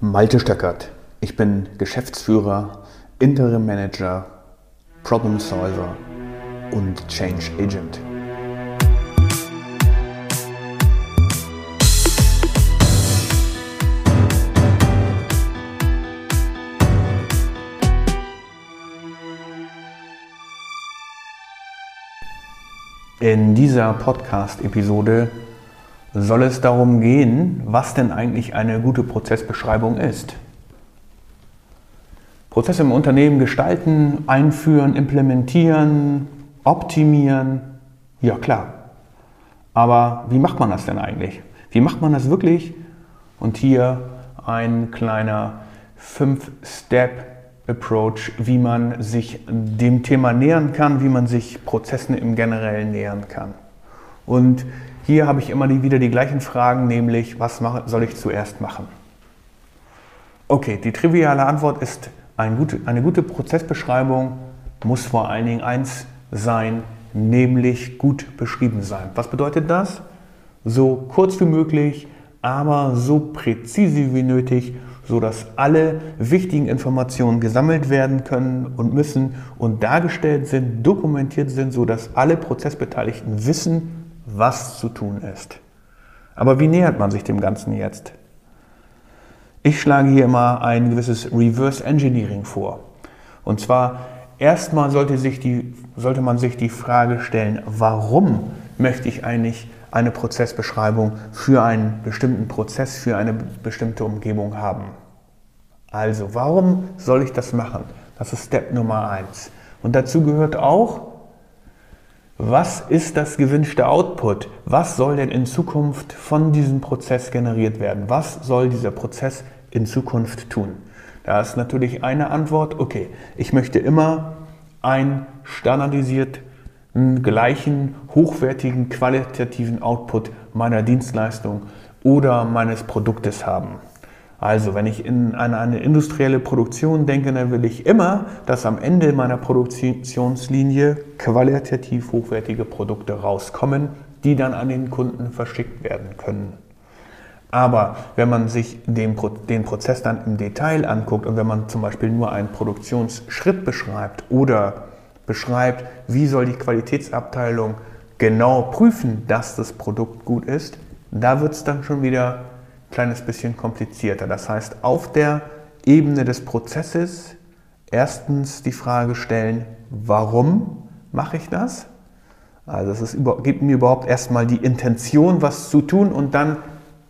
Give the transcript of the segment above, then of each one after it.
Malte Stöckert. Ich bin Geschäftsführer, Interim Manager, Problem Solver und Change Agent. In dieser Podcast-Episode soll es darum gehen, was denn eigentlich eine gute Prozessbeschreibung ist. Prozesse im Unternehmen gestalten, einführen, implementieren, optimieren, ja klar. Aber wie macht man das denn eigentlich? Wie macht man das wirklich? Und hier ein kleiner 5-Step- Approach, wie man sich dem Thema nähern kann, wie man sich Prozessen im Generellen nähern kann. Und hier habe ich immer wieder die gleichen Fragen, nämlich was soll ich zuerst machen? Okay, die triviale Antwort ist, eine gute Prozessbeschreibung muss vor allen Dingen eins sein, nämlich gut beschrieben sein. Was bedeutet das? So kurz wie möglich, aber so präzise wie nötig sodass alle wichtigen Informationen gesammelt werden können und müssen und dargestellt sind, dokumentiert sind, sodass alle Prozessbeteiligten wissen, was zu tun ist. Aber wie nähert man sich dem Ganzen jetzt? Ich schlage hier immer ein gewisses Reverse Engineering vor. Und zwar erstmal sollte, sich die, sollte man sich die Frage stellen, warum möchte ich eigentlich eine Prozessbeschreibung für einen bestimmten Prozess, für eine bestimmte Umgebung haben. Also, warum soll ich das machen? Das ist Step Nummer eins. Und dazu gehört auch, was ist das gewünschte Output? Was soll denn in Zukunft von diesem Prozess generiert werden? Was soll dieser Prozess in Zukunft tun? Da ist natürlich eine Antwort, okay, ich möchte immer einen standardisierten, gleichen, hochwertigen, qualitativen Output meiner Dienstleistung oder meines Produktes haben. Also, wenn ich in eine, eine, industrielle Produktion denke, dann will ich immer, dass am Ende meiner Produktionslinie qualitativ hochwertige Produkte rauskommen, die dann an den Kunden verschickt werden können. Aber wenn man sich den, den Prozess dann im Detail anguckt und wenn man zum Beispiel nur einen Produktionsschritt beschreibt oder beschreibt, wie soll die Qualitätsabteilung genau prüfen, dass das Produkt gut ist, da wird es dann schon wieder kleines bisschen komplizierter. Das heißt, auf der Ebene des Prozesses erstens die Frage stellen, warum mache ich das? Also es ist, gibt mir überhaupt erstmal die Intention, was zu tun und dann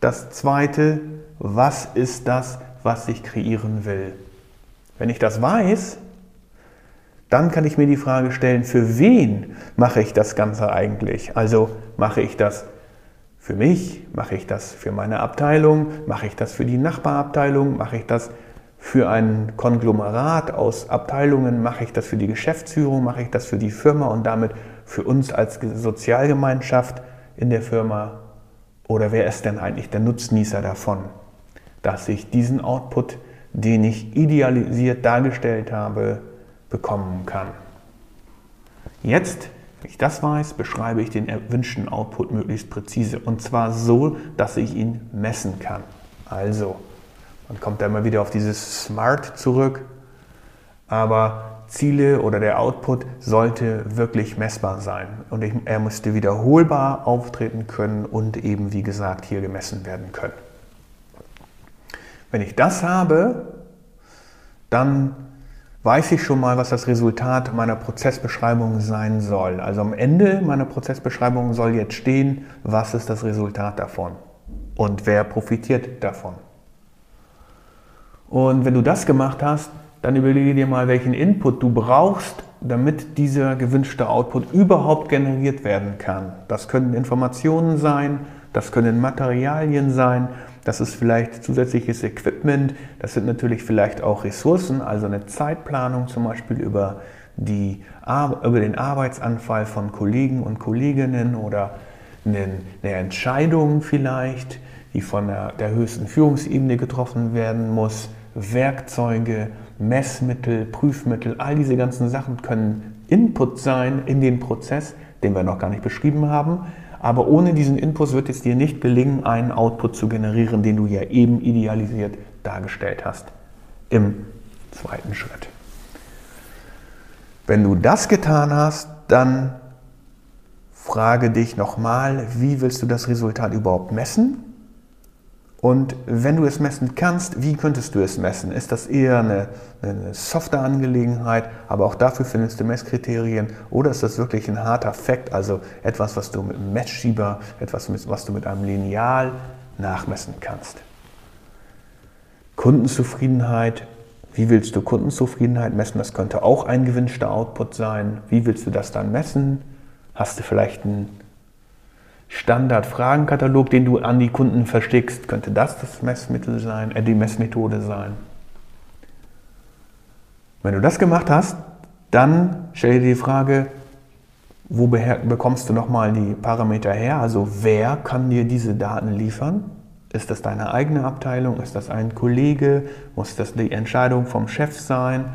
das Zweite, was ist das, was ich kreieren will? Wenn ich das weiß, dann kann ich mir die Frage stellen, für wen mache ich das Ganze eigentlich? Also mache ich das für mich? Mache ich das für meine Abteilung? Mache ich das für die Nachbarabteilung? Mache ich das für ein Konglomerat aus Abteilungen? Mache ich das für die Geschäftsführung? Mache ich das für die Firma und damit für uns als Sozialgemeinschaft in der Firma? Oder wer ist denn eigentlich der Nutznießer davon, dass ich diesen Output, den ich idealisiert dargestellt habe, bekommen kann? Jetzt wenn ich das weiß, beschreibe ich den erwünschten Output möglichst präzise und zwar so, dass ich ihn messen kann. Also, man kommt da immer wieder auf dieses Smart zurück, aber Ziele oder der Output sollte wirklich messbar sein und ich, er müsste wiederholbar auftreten können und eben, wie gesagt, hier gemessen werden können. Wenn ich das habe, dann weiß ich schon mal, was das Resultat meiner Prozessbeschreibung sein soll. Also am Ende meiner Prozessbeschreibung soll jetzt stehen, was ist das Resultat davon und wer profitiert davon. Und wenn du das gemacht hast, dann überlege dir mal, welchen Input du brauchst, damit dieser gewünschte Output überhaupt generiert werden kann. Das können Informationen sein, das können Materialien sein, das ist vielleicht zusätzliches Equipment, das sind natürlich vielleicht auch Ressourcen, also eine Zeitplanung zum Beispiel über, die, über den Arbeitsanfall von Kollegen und Kolleginnen oder eine, Entscheidung vielleicht, die von der, der höchsten Führungsebene getroffen werden muss. Werkzeuge, Messmittel, Prüfmittel, all diese ganzen Sachen können Input sein in den Prozess, den wir noch gar nicht beschrieben haben, aber ohne diesen Input wird es dir nicht gelingen, einen Output zu generieren, den du ja eben idealisiert dargestellt hast im zweiten Schritt. Wenn du das getan hast, dann frage dich nochmal, wie willst du das Resultat überhaupt messen? Und wenn du es messen kannst, wie könntest du es messen? Ist das eher eine, eine Software-Angelegenheit, aber auch dafür findest du Messkriterien? Oder ist das wirklich ein harter Fakt, also etwas, was du mit einem Messschieber, etwas, was du mit einem Lineal nachmessen kannst? Kundenzufriedenheit. Wie willst du Kundenzufriedenheit messen? Das könnte auch ein gewünschter Output sein. Wie willst du das dann messen? Hast du vielleicht einen Standard-Fragenkatalog, den du an die Kunden verstickst? Könnte das das Messmittel sein, äh, die Messmethode sein? Wenn du das gemacht hast, dann stell dir die Frage, wo bekommst du nochmal die Parameter her? Also wer kann dir diese Daten liefern? Ist das deine eigene Abteilung? Ist das ein Kollege? Muss das die Entscheidung vom Chef sein?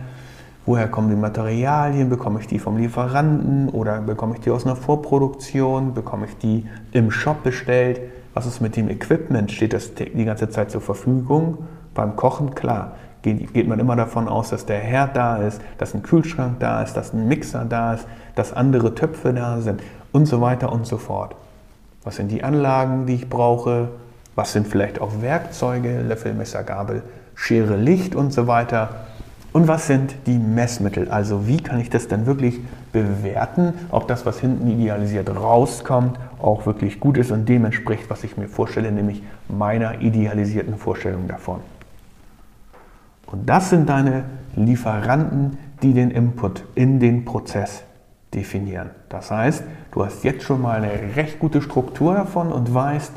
Woher kommen die Materialien? Bekomme ich die vom Lieferanten oder bekomme ich die aus einer Vorproduktion? Bekomme ich die im Shop bestellt? Was ist mit dem Equipment? Steht das die ganze Zeit zur Verfügung? Beim Kochen, klar, geht, man immer davon aus, dass der Herd da ist, dass ein Kühlschrank da ist, dass ein Mixer da ist, dass andere Töpfe da sind und so weiter und so fort. Was sind die Anlagen, die ich brauche? Was sind vielleicht auch Werkzeuge, Löffel, Messer, Gabel, Schere, Licht und so weiter? Und was sind die Messmittel? Also wie kann ich das dann wirklich bewerten, ob das, was hinten idealisiert rauskommt, auch wirklich gut ist und dem entspricht, was ich mir vorstelle, nämlich meiner idealisierten Vorstellung davon. Und das sind deine Lieferanten, die den Input in den Prozess definieren. Das heißt, du hast jetzt schon mal eine recht gute Struktur davon und weißt,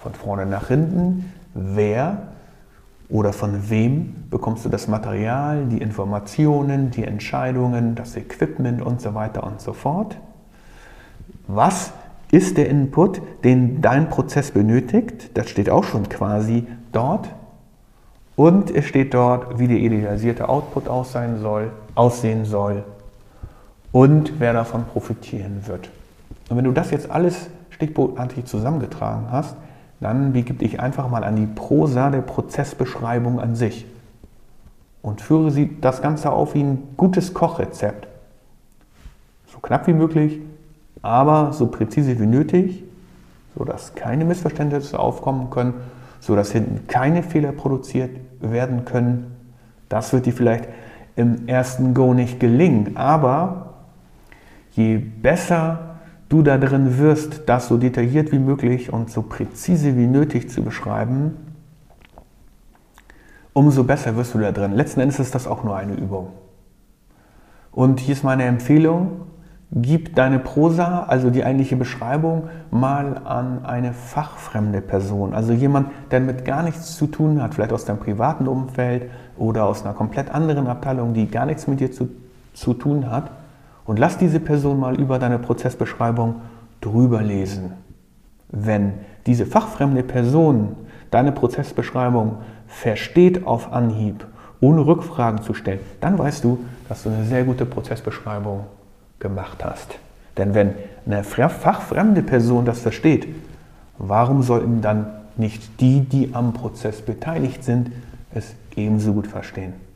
von vorne nach hinten, wer oder von wem bekommst du das Material, die Informationen, die Entscheidungen, das Equipment und so weiter und so fort. Was ist der Input, den dein Prozess benötigt? Das steht auch schon quasi dort. Und es steht dort, wie der idealisierte Output aussehen soll, aussehen soll und wer davon profitieren wird. Und wenn du das jetzt alles stichpunktartig zusammengetragen hast, dann begib dich einfach mal an die Prosa der Prozessbeschreibung an sich und führe sie das Ganze auf wie ein gutes Kochrezept. So knapp wie möglich, aber so präzise wie nötig, sodass keine Missverständnisse aufkommen können, sodass hinten keine Fehler produziert werden können. Das wird dir vielleicht im ersten Go nicht gelingen, aber je besser du da drin wirst, das so detailliert wie möglich und so präzise wie nötig zu beschreiben, umso besser wirst du da drin. Letzten Endes ist das auch nur eine Übung. Und hier ist meine Empfehlung, gib deine Prosa, also die eigentliche Beschreibung, mal an eine fachfremde Person. Also jemand, der damit gar nichts zu tun hat, vielleicht aus deinem privaten Umfeld oder aus einer komplett anderen Abteilung, die gar nichts mit dir zu, zu tun hat und lass diese Person mal über deine Prozessbeschreibung drüber lesen. Wenn diese fachfremde Person deine Prozessbeschreibung versteht auf Anhieb, ohne Rückfragen zu stellen, dann weißt du, dass du eine sehr gute Prozessbeschreibung gemacht hast. Denn wenn eine fachfremde Person das versteht, warum sollten dann nicht die, die am Prozess beteiligt sind, es ebenso gut verstehen?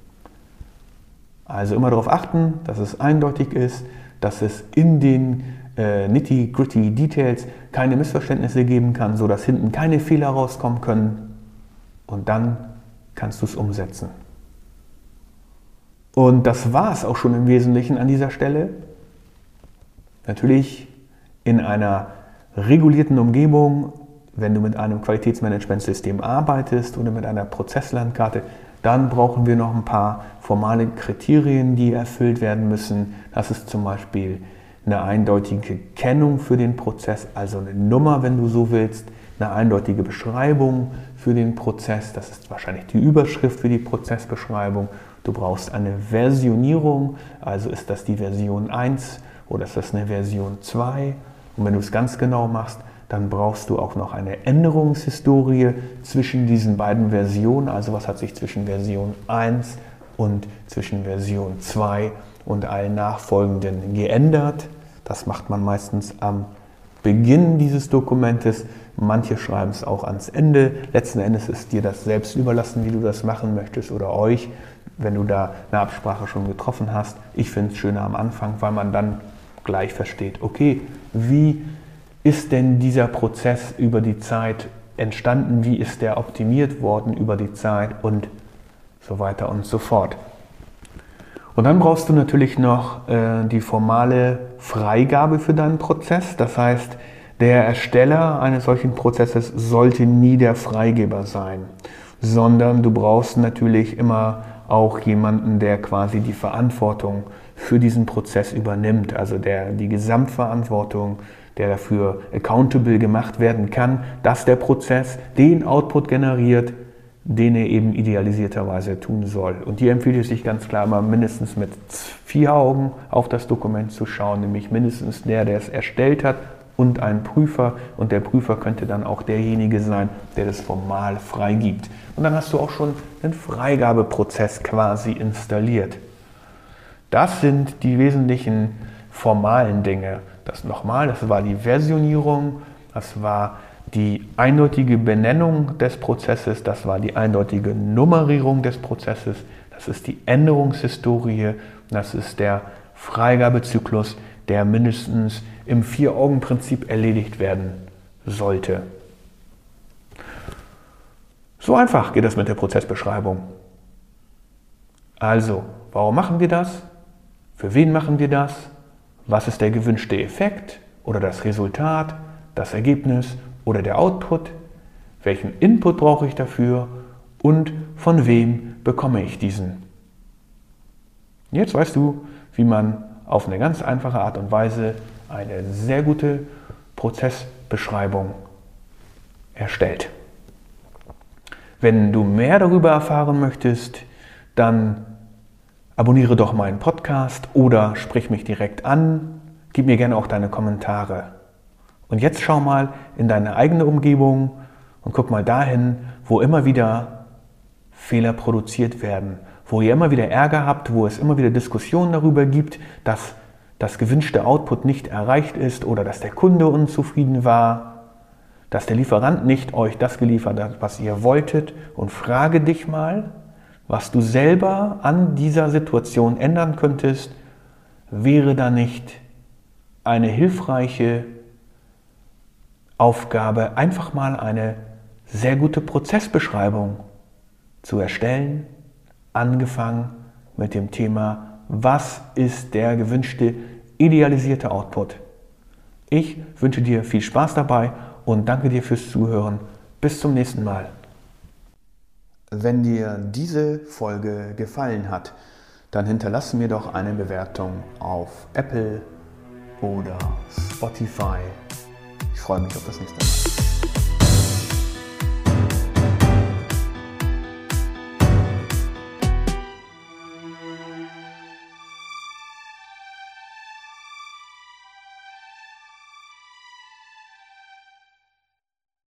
Also immer darauf achten, dass es eindeutig ist, dass es in den äh, nitty-gritty Details keine Missverständnisse geben kann, sodass hinten keine Fehler rauskommen können. Und dann kannst du es umsetzen. Und das war es auch schon im Wesentlichen an dieser Stelle. Natürlich in einer regulierten Umgebung, wenn du mit einem Qualitätsmanagementsystem arbeitest oder mit einer Prozesslandkarte, dann brauchen wir noch ein paar formale Kriterien, die erfüllt werden müssen. Das ist zum Beispiel eine eindeutige Kennung für den Prozess, also eine Nummer, wenn du so willst, eine eindeutige Beschreibung für den Prozess. Das ist wahrscheinlich die Überschrift für die Prozessbeschreibung. Du brauchst eine Versionierung, also ist das die Version 1 oder ist das eine Version 2? Und wenn du es ganz genau machst, dann brauchst du auch noch eine Änderungshistorie zwischen diesen beiden Versionen. Also was hat sich zwischen Version 1 und zwischen Version 2 und allen nachfolgenden geändert. Das macht man meistens am Beginn dieses Dokumentes, Manche schreiben es auch ans Ende. Letzten Endes ist dir das selbst überlassen, wie du das machen möchtest oder euch, wenn du da eine Absprache schon getroffen hast. Ich finde es schöner am Anfang, weil man dann gleich versteht, okay, wie ist denn dieser Prozess über die Zeit entstanden, wie ist der optimiert worden über die Zeit und so weiter und so fort. Und dann brauchst du natürlich noch äh, die formale Freigabe für deinen Prozess. Das heißt, der Ersteller eines solchen Prozesses sollte nie der Freigeber sein, sondern du brauchst natürlich immer auch jemanden, der quasi die Verantwortung für diesen Prozess übernimmt, also der die Gesamtverantwortung, der dafür accountable gemacht werden kann, dass der Prozess den Output generiert, den er eben idealisierterweise tun soll. Und hier empfiehlt es sich ganz klar immer mindestens mit vier Augen auf das Dokument zu schauen, nämlich mindestens der, der es erstellt hat und ein Prüfer. Und der Prüfer könnte dann auch derjenige sein, der das formal freigibt. Und dann hast du auch schon einen Freigabeprozess quasi installiert. Das sind die wesentlichen formalen Dinge. Das nochmal, das war die Versionierung, das war die eindeutige Benennung des Prozesses, das war die eindeutige Nummerierung des Prozesses, das ist die Änderungshistorie, das ist der Freigabezyklus, der mindestens im Vier-Augen-Prinzip erledigt werden sollte. So einfach geht es mit der Prozessbeschreibung. Also, warum machen wir das? Für wen machen wir das? Was ist der gewünschte Effekt oder das Resultat, das Ergebnis oder der Output? Welchen Input brauche ich dafür? Und von wem bekomme ich diesen? Jetzt weißt du, wie man auf eine ganz einfache Art und Weise eine sehr gute Prozessbeschreibung erstellt. Wenn du mehr darüber erfahren möchtest, dann abonniere doch meinen Podcast oder sprich mich direkt an. Gib mir gerne auch deine Kommentare. Und jetzt schau mal in deine eigene Umgebung und guck mal dahin, wo immer wieder Fehler produziert werden, wo ihr immer wieder Ärger habt, wo es immer wieder Diskussionen darüber gibt, dass das gewünschte Output nicht erreicht ist oder dass der Kunde unzufrieden war, dass der Lieferant nicht euch das geliefert hat, was ihr wolltet und frage dich mal, was du selber an dieser Situation ändern könntest, wäre da nicht eine hilfreiche Aufgabe, einfach mal eine sehr gute Prozessbeschreibung zu erstellen, angefangen mit dem Thema, was ist der gewünschte idealisierte Output. Ich wünsche dir viel Spaß dabei und danke dir fürs Zuhören. Bis zum nächsten Mal. Wenn dir diese Folge gefallen hat, dann hinterlasse mir doch eine Bewertung auf Apple oder Spotify. Ich freue mich auf das nächste Mal.